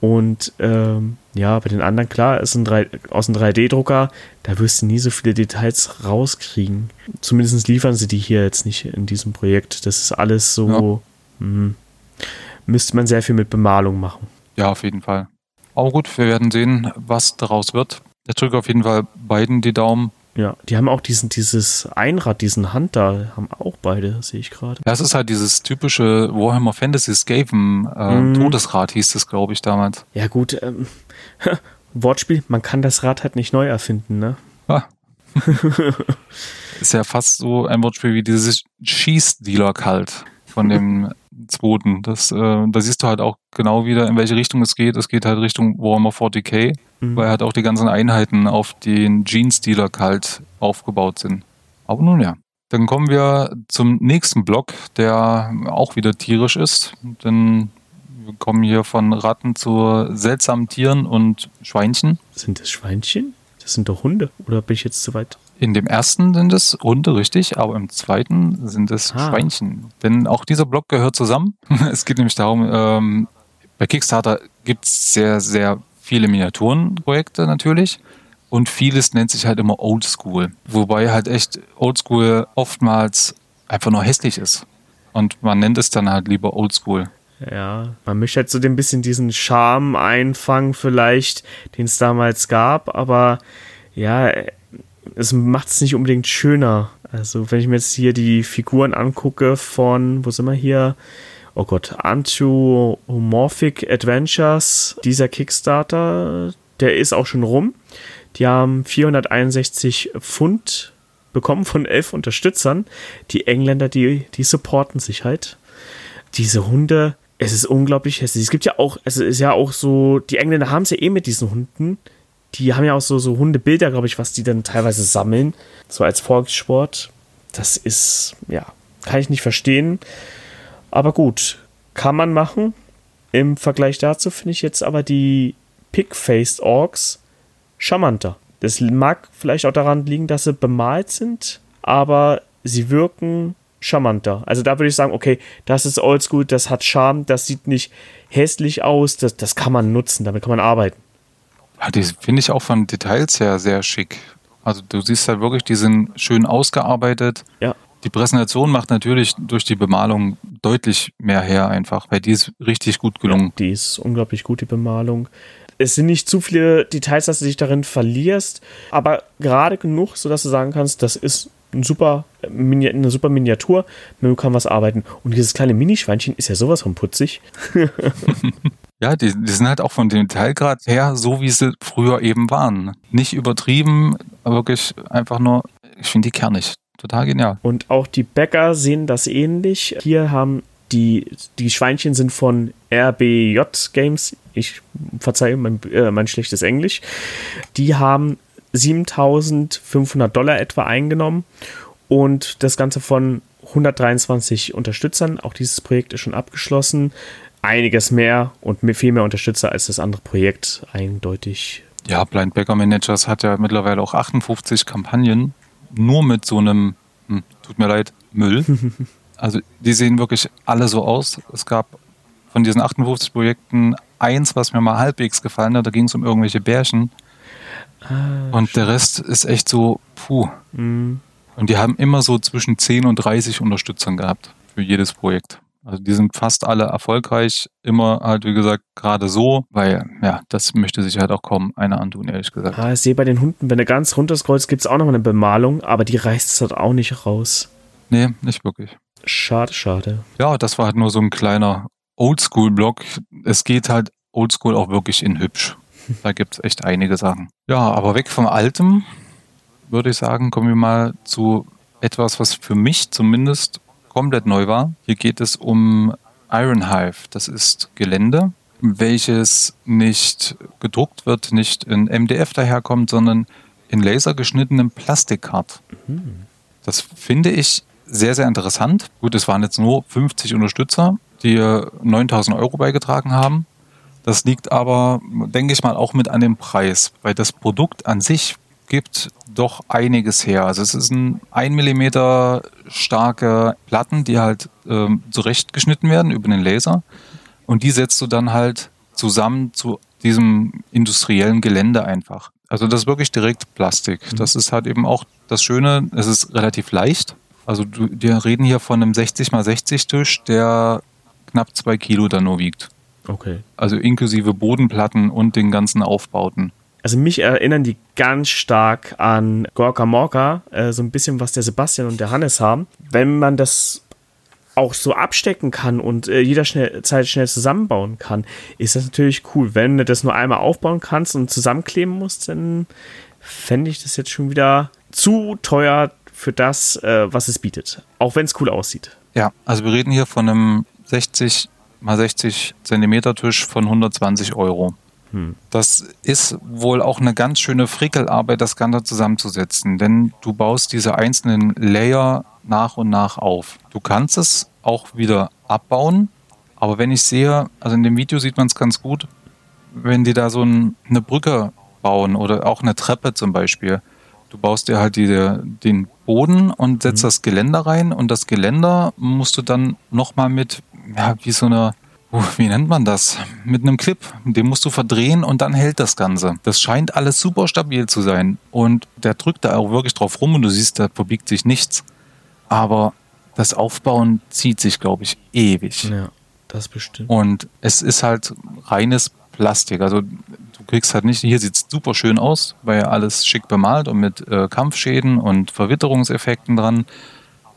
Und ähm, ja, bei den anderen, klar, ist ein 3, aus einem 3D-Drucker, da wirst du nie so viele Details rauskriegen. Zumindest liefern sie die hier jetzt nicht in diesem Projekt. Das ist alles so, ja. Müsste man sehr viel mit Bemalung machen. Ja, auf jeden Fall. Aber gut, wir werden sehen, was daraus wird. Ich drücke auf jeden Fall beiden die Daumen. Ja, die haben auch diesen, dieses Einrad, diesen Hunter, haben auch beide, sehe ich gerade. Ja, es ist halt dieses typische Warhammer Fantasy Skaven äh, mm. Todesrad hieß das, glaube ich, damals. Ja, gut, ähm, Wortspiel, man kann das Rad halt nicht neu erfinden, ne? Ah. ist ja fast so ein Wortspiel wie dieses Schießdealer kalt von dem zweiten. Das, äh, da siehst du halt auch genau wieder, in welche Richtung es geht. Es geht halt Richtung Warhammer 40k, mhm. weil halt auch die ganzen Einheiten auf den Jeans-Dealer kalt aufgebaut sind. Aber nun ja. Dann kommen wir zum nächsten Block, der auch wieder tierisch ist. Denn wir kommen hier von Ratten zu seltsamen Tieren und Schweinchen. Sind das Schweinchen? Das sind doch Hunde. Oder bin ich jetzt zu weit? In dem ersten sind es Hunde, richtig, aber im zweiten sind es ah. Schweinchen. Denn auch dieser Block gehört zusammen. es geht nämlich darum, ähm, Bei Kickstarter gibt es sehr, sehr viele Miniaturenprojekte natürlich. Und vieles nennt sich halt immer Oldschool. Wobei halt echt Oldschool oftmals einfach nur hässlich ist. Und man nennt es dann halt lieber Oldschool. Ja, man möchte halt so ein bisschen diesen Charme einfangen, vielleicht, den es damals gab, aber ja, es macht es nicht unbedingt schöner. Also, wenn ich mir jetzt hier die Figuren angucke von, wo sind wir hier? Oh Gott, Anthropomorphic Adventures, dieser Kickstarter, der ist auch schon rum. Die haben 461 Pfund bekommen von elf Unterstützern. Die Engländer, die, die supporten sich halt. Diese Hunde, es ist unglaublich hässlich. Es gibt ja auch, es ist ja auch so, die Engländer haben es ja eh mit diesen Hunden. Die haben ja auch so, so Hundebilder, glaube ich, was die dann teilweise sammeln. So als Volkssport. Das ist, ja, kann ich nicht verstehen. Aber gut, kann man machen. Im Vergleich dazu finde ich jetzt aber die Pig-Faced Orks charmanter. Das mag vielleicht auch daran liegen, dass sie bemalt sind, aber sie wirken charmanter. Also da würde ich sagen, okay, das ist oldschool, das hat Charme, das sieht nicht hässlich aus, das, das kann man nutzen, damit kann man arbeiten. Ja, die finde ich auch von Details her sehr schick. Also du siehst halt wirklich, die sind schön ausgearbeitet. Ja. Die Präsentation macht natürlich durch die Bemalung deutlich mehr her einfach, weil die ist richtig gut gelungen. Ja, die ist unglaublich gut, die Bemalung es sind nicht zu viele Details, dass du dich darin verlierst, aber gerade genug, sodass du sagen kannst, das ist ein super, eine super Miniatur, man kann was arbeiten. Und dieses kleine Minischweinchen ist ja sowas von putzig. ja, die, die sind halt auch von dem Detailgrad her so, wie sie früher eben waren. Nicht übertrieben, wirklich einfach nur, ich finde die kernig. Total genial. Und auch die Bäcker sehen das ähnlich. Hier haben die, die Schweinchen sind von RBJ Games. Ich verzeihe mein, äh, mein schlechtes Englisch. Die haben 7500 Dollar etwa eingenommen und das Ganze von 123 Unterstützern. Auch dieses Projekt ist schon abgeschlossen. Einiges mehr und viel mehr Unterstützer als das andere Projekt, eindeutig. Ja, Blind Bagger Managers hat ja mittlerweile auch 58 Kampagnen, nur mit so einem, hm, tut mir leid, Müll. Also die sehen wirklich alle so aus. Es gab von diesen 58 Projekten eins, was mir mal halbwegs gefallen hat. Da ging es um irgendwelche Bärchen. Ah, und der Rest ist echt so, puh. Mhm. Und die haben immer so zwischen 10 und 30 Unterstützern gehabt für jedes Projekt. Also die sind fast alle erfolgreich, immer halt wie gesagt gerade so, weil ja, das möchte sich halt auch kaum einer antun, ehrlich gesagt. Ah, ich sehe bei den Hunden, wenn du ganz runterscrollst, gibt es auch noch eine Bemalung, aber die reißt es halt auch nicht raus. Nee, nicht wirklich. Schade, schade. Ja, das war halt nur so ein kleiner Oldschool-Block. Es geht halt Oldschool auch wirklich in hübsch. Da gibt es echt einige Sachen. Ja, aber weg vom Altem, würde ich sagen, kommen wir mal zu etwas, was für mich zumindest komplett neu war. Hier geht es um Iron Hive. Das ist Gelände, welches nicht gedruckt wird, nicht in MDF daherkommt, sondern in lasergeschnittenem Plastikkart. Das finde ich sehr, sehr interessant. Gut, es waren jetzt nur 50 Unterstützer, die 9000 Euro beigetragen haben. Das liegt aber, denke ich mal, auch mit an dem Preis, weil das Produkt an sich gibt doch einiges her. Also es ist ein 1 mm starke Platten, die halt ähm, zurechtgeschnitten werden über den Laser. Und die setzt du dann halt zusammen zu diesem industriellen Gelände einfach. Also das ist wirklich direkt Plastik. Mhm. Das ist halt eben auch das Schöne, es ist relativ leicht. Also wir reden hier von einem 60 x 60 Tisch, der knapp zwei Kilo dann nur wiegt. Okay. Also inklusive Bodenplatten und den ganzen Aufbauten. Also mich erinnern die ganz stark an Gorka Morka, äh, so ein bisschen was der Sebastian und der Hannes haben. Wenn man das auch so abstecken kann und äh, jederzeit schnell zusammenbauen kann, ist das natürlich cool. Wenn du das nur einmal aufbauen kannst und zusammenkleben musst, dann fände ich das jetzt schon wieder zu teuer, für das, äh, was es bietet. Auch wenn es cool aussieht. Ja, also wir reden hier von einem 60 mal 60 Zentimeter Tisch von 120 Euro. Hm. Das ist wohl auch eine ganz schöne Frickelarbeit, das Ganze zusammenzusetzen, denn du baust diese einzelnen Layer nach und nach auf. Du kannst es auch wieder abbauen, aber wenn ich sehe, also in dem Video sieht man es ganz gut, wenn die da so ein, eine Brücke bauen oder auch eine Treppe zum Beispiel, Du baust dir halt die, den Boden und setzt mhm. das Geländer rein und das Geländer musst du dann nochmal mit, ja, wie so eine, wie nennt man das? Mit einem Clip. Den musst du verdrehen und dann hält das Ganze. Das scheint alles super stabil zu sein. Und der drückt da auch wirklich drauf rum und du siehst, da verbiegt sich nichts. Aber das Aufbauen zieht sich, glaube ich, ewig. Ja, das bestimmt. Und es ist halt reines Plastik. Also du kriegst halt nicht, hier sieht es super schön aus, weil alles schick bemalt und mit äh, Kampfschäden und Verwitterungseffekten dran.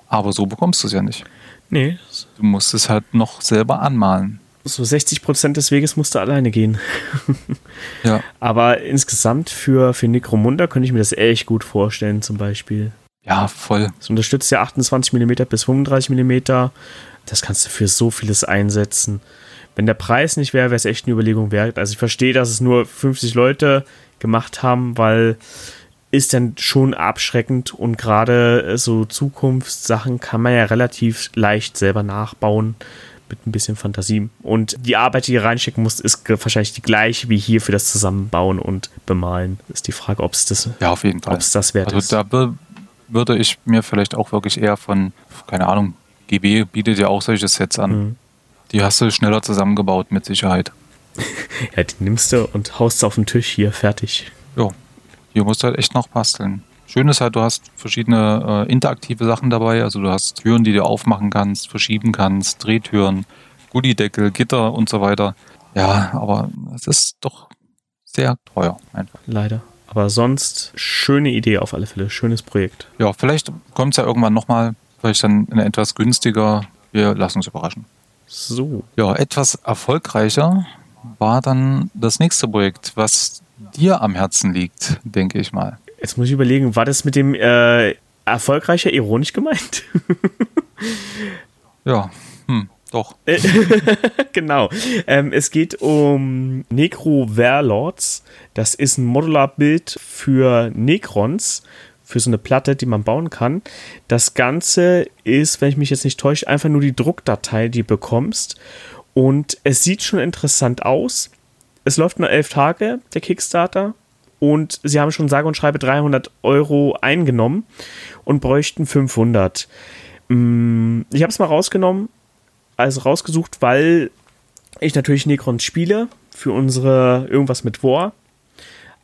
Aber so bekommst du es ja nicht. Nee. Du musst es halt noch selber anmalen. So 60 Prozent des Weges musst du alleine gehen. ja. Aber insgesamt für, für Necromunda könnte ich mir das echt gut vorstellen, zum Beispiel. Ja, voll. Es unterstützt ja 28 mm bis 35 mm. Das kannst du für so vieles einsetzen. Wenn der Preis nicht wäre, wäre es echt eine Überlegung wert. Also ich verstehe, dass es nur 50 Leute gemacht haben, weil ist dann schon abschreckend und gerade so Zukunftssachen kann man ja relativ leicht selber nachbauen mit ein bisschen Fantasie. Und die Arbeit, die ihr reinstecken musst, ist wahrscheinlich die gleiche wie hier für das Zusammenbauen und Bemalen. Ist die Frage, ob es das, ja, auf jeden Fall. Ob's das wert also ist. Da würde ich mir vielleicht auch wirklich eher von, keine Ahnung, GB bietet ja auch solche Sets an. Mhm. Die hast du schneller zusammengebaut, mit Sicherheit. ja, die nimmst du und haust auf den Tisch hier, fertig. Ja, hier musst du halt echt noch basteln. Schön ist halt, du hast verschiedene äh, interaktive Sachen dabei. Also du hast Türen, die du aufmachen kannst, verschieben kannst, Drehtüren, Gullideckel, Gitter und so weiter. Ja, aber es ist doch sehr teuer einfach. Leider. Aber sonst schöne Idee auf alle Fälle, schönes Projekt. Ja, vielleicht kommt es ja irgendwann nochmal, vielleicht dann eine etwas günstiger. Wir lassen uns überraschen. So. Ja, etwas erfolgreicher war dann das nächste Projekt, was dir am Herzen liegt, denke ich mal. Jetzt muss ich überlegen, war das mit dem äh, erfolgreicher ironisch gemeint? ja, hm, doch. genau. Ähm, es geht um Necro Warlords. Das ist ein Modularbild für Necrons, für so eine Platte, die man bauen kann. Das Ganze ist, wenn ich mich jetzt nicht täusche, einfach nur die Druckdatei, die du bekommst. Und es sieht schon interessant aus es läuft nur elf Tage, der Kickstarter. Und sie haben schon sage und schreibe 300 Euro eingenommen und bräuchten 500. Mm, ich habe es mal rausgenommen, also rausgesucht, weil ich natürlich Necrons spiele für unsere irgendwas mit War.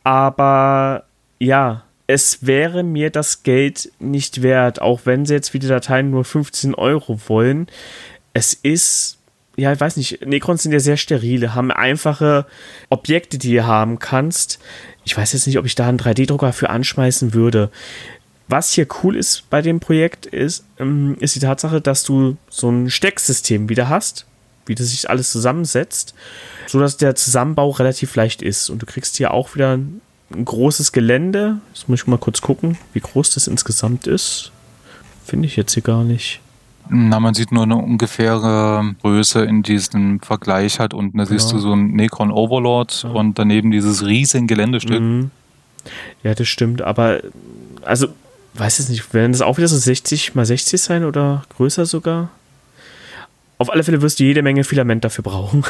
Aber ja, es wäre mir das Geld nicht wert, auch wenn sie jetzt die Dateien nur 15 Euro wollen. Es ist ja, ich weiß nicht, Necrons sind ja sehr sterile, haben einfache Objekte, die du haben kannst. Ich weiß jetzt nicht, ob ich da einen 3D-Drucker für anschmeißen würde. Was hier cool ist bei dem Projekt, ist, ähm, ist die Tatsache, dass du so ein Stecksystem wieder hast, wie das sich alles zusammensetzt, sodass der Zusammenbau relativ leicht ist. Und du kriegst hier auch wieder ein, großes Gelände. Das muss ich mal kurz gucken, wie groß das insgesamt ist. Finde ich jetzt hier gar nicht. Na, man sieht nur eine ungefähre Größe in diesem Vergleich halt unten. Da genau. siehst du so ein Necron Overlord ja. und daneben dieses riesen Geländestück. Mhm. Ja, das stimmt, aber also, weiß jetzt nicht, werden das auch wieder so 60 mal 60 sein oder größer sogar? Auf alle Fälle wirst du jede Menge Filament dafür brauchen.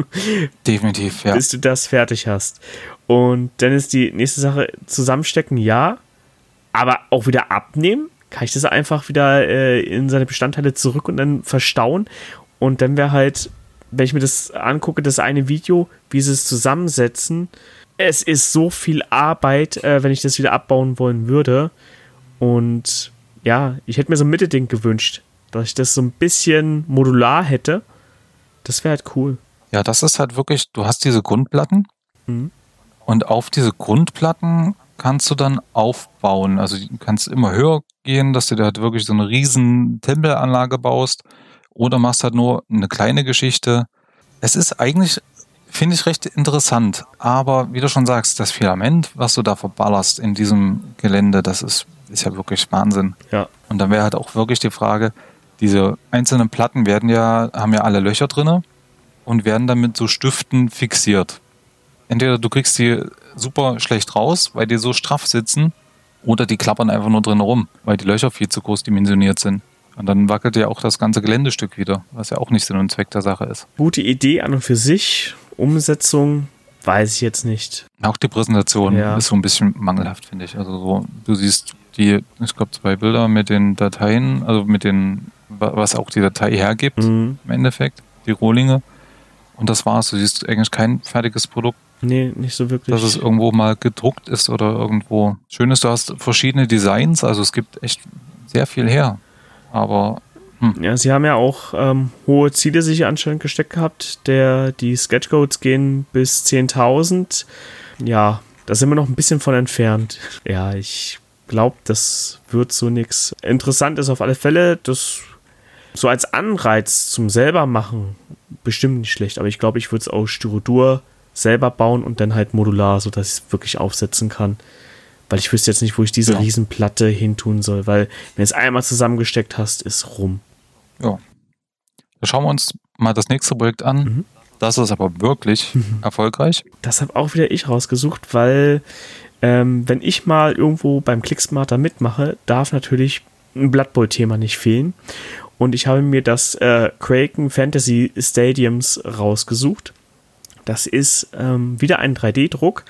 Definitiv, ja. Bis du das fertig hast. Und dann ist die nächste Sache, zusammenstecken, ja, aber auch wieder abnehmen kann ich das einfach wieder äh, in seine Bestandteile zurück und dann verstauen. Und dann wäre halt, wenn ich mir das angucke, das eine Video, wie sie es zusammensetzen, es ist so viel Arbeit, äh, wenn ich das wieder abbauen wollen würde. Und ja, ich hätte mir so ein Mitte-Ding gewünscht, dass ich das so ein bisschen modular hätte. Das wäre halt cool. Ja, das ist halt wirklich, du hast diese Grundplatten mhm. und auf diese Grundplatten kannst du dann aufbauen. Also du kannst immer höher gehen, dass du da halt wirklich so eine riesen Tempelanlage baust oder machst halt nur eine kleine Geschichte. Es ist eigentlich, finde ich, recht interessant. Aber wie du schon sagst, das Filament, was du da verballerst in diesem Gelände, das ist, ist ja wirklich Wahnsinn. Ja. Und dann wäre halt auch wirklich die Frage, diese einzelnen Platten werden ja, haben ja alle Löcher drinne und werden dann mit so Stiften fixiert. Entweder du kriegst die super schlecht raus, weil die so straff sitzen, oder die klappern einfach nur drin rum, weil die Löcher viel zu groß dimensioniert sind. Und dann wackelt ja auch das ganze Geländestück wieder, was ja auch nicht Sinn und Zweck der Sache ist. Gute Idee an und für sich. Umsetzung weiß ich jetzt nicht. Auch die Präsentation ja. ist so ein bisschen mangelhaft, finde ich. Also so, du siehst die, ich glaube, zwei Bilder mit den Dateien, also mit den, was auch die Datei hergibt, mhm. im Endeffekt, die Rohlinge. Und das war's. Du siehst eigentlich kein fertiges Produkt. Nee, nicht so wirklich. Dass es irgendwo mal gedruckt ist oder irgendwo schön ist. Du hast verschiedene Designs, also es gibt echt sehr viel her. Aber hm. Ja, sie haben ja auch ähm, hohe Ziele sich anscheinend gesteckt gehabt. Der, die Sketchcodes gehen bis 10.000. Ja, da sind wir noch ein bisschen von entfernt. Ja, ich glaube, das wird so nichts. Interessant ist auf alle Fälle, das so als Anreiz zum selber machen bestimmt nicht schlecht, aber ich glaube, ich würde es aus Styrodur selber bauen und dann halt modular, sodass ich es wirklich aufsetzen kann. Weil ich wüsste jetzt nicht, wo ich diese ja. Riesenplatte hintun soll, weil wenn du es einmal zusammengesteckt hast, ist rum. Ja. Da schauen wir uns mal das nächste Projekt an. Mhm. Das ist aber wirklich mhm. erfolgreich. Das habe auch wieder ich rausgesucht, weil ähm, wenn ich mal irgendwo beim Clicksmarter mitmache, darf natürlich ein Blood Bowl-Thema nicht fehlen. Und ich habe mir das äh, Kraken Fantasy Stadiums rausgesucht. Das ist ähm, wieder ein 3D-Druck.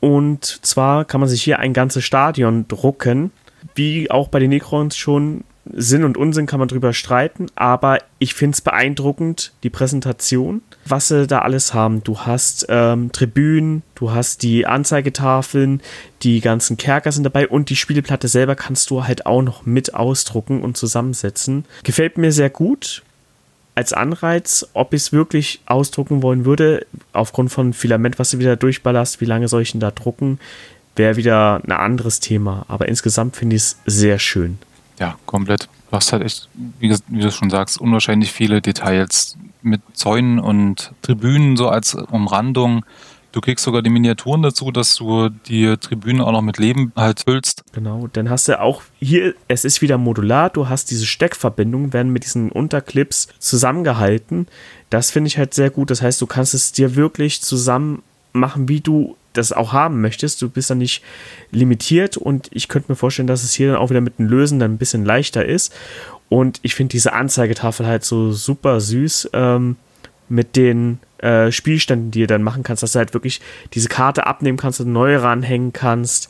Und zwar kann man sich hier ein ganzes Stadion drucken. Wie auch bei den Necrons schon Sinn und Unsinn kann man drüber streiten, aber ich finde es beeindruckend, die Präsentation, was sie da alles haben. Du hast ähm, Tribünen, du hast die Anzeigetafeln, die ganzen Kerker sind dabei und die Spielplatte selber kannst du halt auch noch mit ausdrucken und zusammensetzen. Gefällt mir sehr gut. Als Anreiz, ob ich es wirklich ausdrucken wollen würde, aufgrund von Filament, was du wieder durchballerst, wie lange soll ich denn da drucken, wäre wieder ein anderes Thema. Aber insgesamt finde ich es sehr schön. Ja, komplett. Du hast halt echt, wie, wie, du schon sagst, unwahrscheinlich viele Details mit Zäunen und Tribünen so als Umrandung. Du kriegst sogar die Miniaturen dazu, dass du die Tribünen auch noch mit Leben halt füllst. Genau, dann hast du auch hier, es ist wieder modular, du hast diese Steckverbindungen, werden mit diesen Unterclips zusammengehalten. Das finde ich halt sehr gut. Das heißt, du kannst es dir wirklich zusammen machen, wie du das auch haben möchtest. Du bist dann nicht limitiert und ich könnte mir vorstellen, dass es hier dann auch wieder mit dem Lösen dann ein bisschen leichter ist. Und ich finde diese Anzeigetafel halt so super süß ähm, mit den äh, Spielständen, die ihr dann machen kannst, dass du halt wirklich diese Karte abnehmen kannst und neu ranhängen kannst.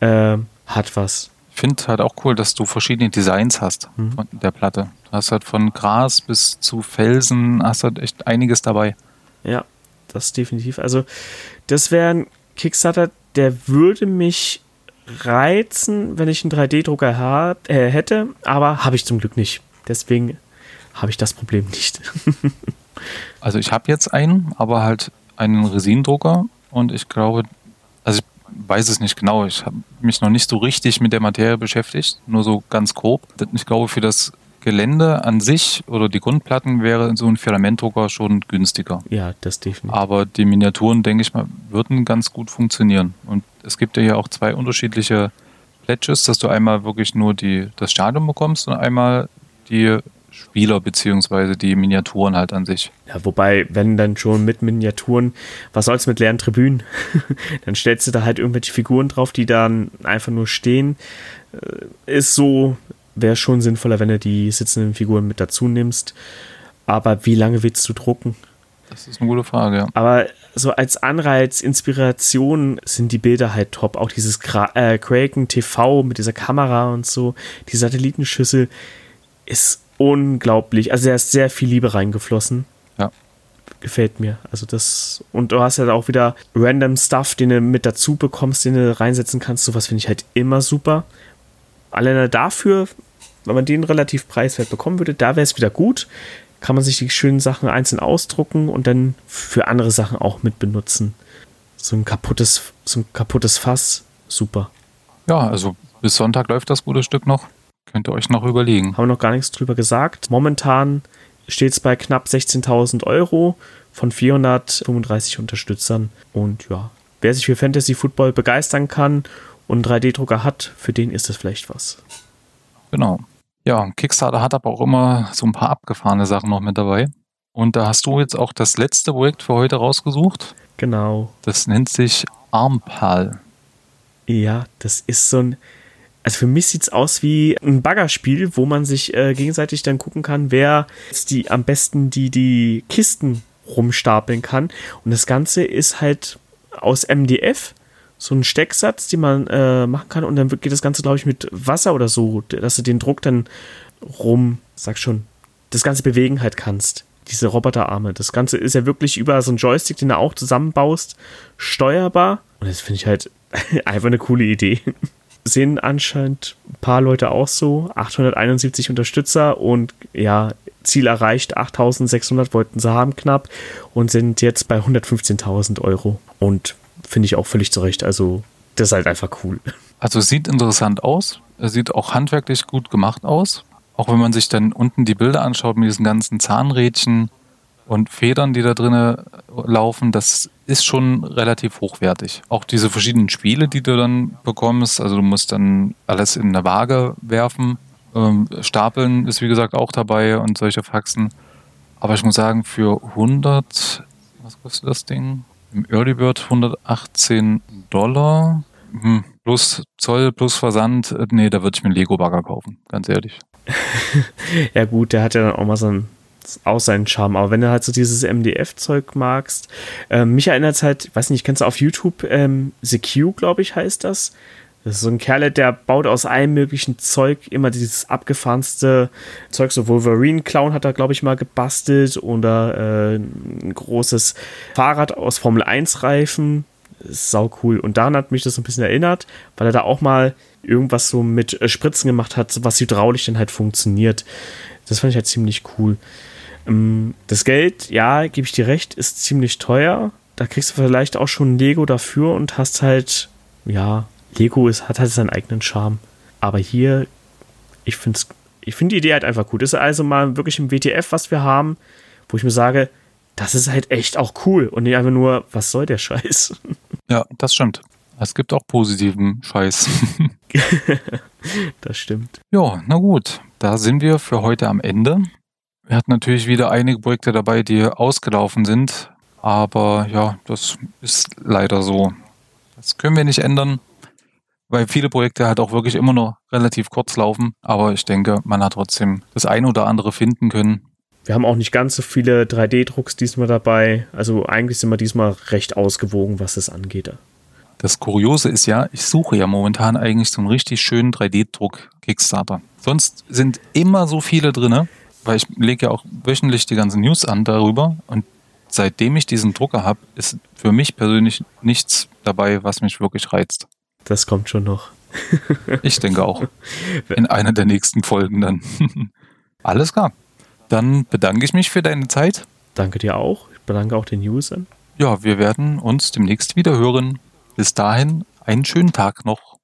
Äh, hat was. Ich finde halt auch cool, dass du verschiedene Designs hast mhm. von der Platte. Du hast halt von Gras bis zu Felsen, hast halt echt einiges dabei. Ja, das definitiv. Also, das wäre ein Kickstarter, der würde mich reizen, wenn ich einen 3D-Drucker äh, hätte, aber habe ich zum Glück nicht. Deswegen habe ich das Problem nicht. also ich habe jetzt einen, aber halt einen Resindrucker und ich glaube, also ich weiß es nicht genau, ich habe mich noch nicht so richtig mit der Materie beschäftigt, nur so ganz grob. Ich glaube, für das Gelände an sich oder die Grundplatten wäre so ein Filamentdrucker schon günstiger. Ja, das definitiv. Aber die Miniaturen, denke ich mal, würden ganz gut funktionieren. Und es gibt ja hier auch zwei unterschiedliche Pledges, dass du einmal wirklich nur die, das Stadion bekommst und einmal die Spieler beziehungsweise die Miniaturen halt an sich. Ja, wobei, wenn dann schon mit Miniaturen, was soll's mit leeren Tribünen? dann stellst du da halt irgendwelche Figuren drauf, die dann einfach nur stehen. Äh, ist so wäre schon sinnvoller, wenn du die sitzenden Figuren mit dazu nimmst. Aber wie lange willst du drucken? Das ist eine gute Frage, ja. Aber so als Anreiz, Inspiration sind die Bilder halt top. Auch dieses Kra äh, Kraken TV mit dieser Kamera und so, die Satellitenschüssel ist unglaublich. Also da ist sehr viel Liebe reingeflossen. Ja. Gefällt mir. Also das, und du hast ja auch wieder random Stuff, den du mit dazu bekommst, den du reinsetzen kannst. Sowas finde ich halt immer super. Alleine dafür wenn man den relativ preiswert bekommen würde, da wäre es wieder gut. Kann man sich die schönen Sachen einzeln ausdrucken und dann für andere Sachen auch mit benutzen. So ein kaputtes, so ein kaputtes Fass, super. Ja, also bis Sonntag läuft das gute Stück noch. Könnt ihr euch noch überlegen. Haben wir noch gar nichts drüber gesagt. Momentan steht es bei knapp 16.000 Euro von 435 Unterstützern. Und ja, wer sich für Fantasy Football begeistern kann und einen 3D-Drucker hat, für den ist das vielleicht was. Genau. Ja, Kickstarter hat aber auch immer so ein paar abgefahrene Sachen noch mit dabei. Und da hast du jetzt auch das letzte Projekt für heute rausgesucht. Genau. Das nennt sich Armpal. Ja, das ist so ein. Also für mich sieht es aus wie ein Baggerspiel, wo man sich äh, gegenseitig dann gucken kann, wer jetzt die am besten die, die Kisten rumstapeln kann. Und das Ganze ist halt aus MDF so einen Stecksatz, den man äh, machen kann und dann geht das Ganze, glaube ich, mit Wasser oder so, dass du den Druck dann rum, sag schon, das Ganze bewegen halt kannst. diese Roboterarme. Das Ganze ist ja wirklich über so einen Joystick, den du auch zusammenbaust, steuerbar. Und das finde ich halt einfach eine coole Idee. Sehen anscheinend ein paar Leute auch so. 871 Unterstützer und ja, Ziel erreicht. 8600 wollten sie haben knapp und sind jetzt bei 115.000 Euro. Und finde ich auch völlig zurecht. Also, das ist halt einfach cool. Also, sieht interessant aus. Sieht auch handwerklich gut gemacht aus. Auch wenn man sich dann unten die Bilder anschaut mit diesen ganzen Zahnrädchen und Federn, die da drinnen laufen, das ist schon relativ hochwertig. Auch diese verschiedenen Spiele, die du dann bekommst, also du musst dann alles in eine Waage werfen. Ähm, Stapeln ist wie gesagt auch dabei und solche Faxen. Aber ich muss sagen, für 100, was kostet das Ding? Im Early Bird 118 Dollar. Hm, plus Zoll, plus Versand. Äh, nee, da würde ich mir einen Lego-Bagger kaufen, ganz ehrlich. ja, gut, der hat ja dann auch mal so auch seinen Charme. Aber wenn du halt so dieses MDF-Zeug magst, äh, mich erinnert es halt, weiß nicht, kennst du auf YouTube ähm, The Q, glaube ich, heißt das. Das ist so ein Kerl, der baut aus allem möglichen Zeug immer dieses abgefahrenste Zeug. So Wolverine-Clown hat er, glaube ich, mal gebastelt oder äh, ein großes Fahrrad aus Formel 1-Reifen. Sau cool. Und daran hat mich das ein bisschen erinnert, weil er da auch mal irgendwas so mit äh, Spritzen gemacht hat, was hydraulisch dann halt funktioniert. Das fand ich halt ziemlich cool. Ähm, das Geld, ja, gebe ich dir recht, ist ziemlich teuer. Da kriegst du vielleicht auch schon Lego dafür und hast halt, ja, Lego ist, hat halt seinen eigenen Charme. Aber hier, ich finde ich find die Idee halt einfach gut. Das ist also mal wirklich im WTF, was wir haben, wo ich mir sage, das ist halt echt auch cool und nicht einfach nur, was soll der Scheiß? Ja, das stimmt. Es gibt auch positiven Scheiß. das stimmt. Ja, na gut. Da sind wir für heute am Ende. Wir hatten natürlich wieder einige Projekte dabei, die ausgelaufen sind. Aber ja, das ist leider so. Das können wir nicht ändern, weil viele Projekte halt auch wirklich immer noch relativ kurz laufen. Aber ich denke, man hat trotzdem das eine oder andere finden können. Wir haben auch nicht ganz so viele 3D-Drucks diesmal dabei. Also eigentlich sind wir diesmal recht ausgewogen, was das angeht. Das Kuriose ist ja, ich suche ja momentan eigentlich so einen richtig schönen 3D-Druck Kickstarter. Sonst sind immer so viele drinne weil ich lege ja auch wöchentlich die ganzen News an darüber und seitdem ich diesen Drucker habe, ist für mich persönlich nichts dabei, was mich wirklich reizt. Das kommt schon noch. ich denke auch. In einer der nächsten Folgen dann. Alles klar. Dann bedanke ich mich für deine Zeit. Danke dir auch. Ich bedanke auch den Usern. Ja, wir werden uns demnächst wieder hören. Bis dahin einen schönen Tag noch.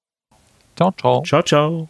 Ciao, ciao. Ciao, ciao.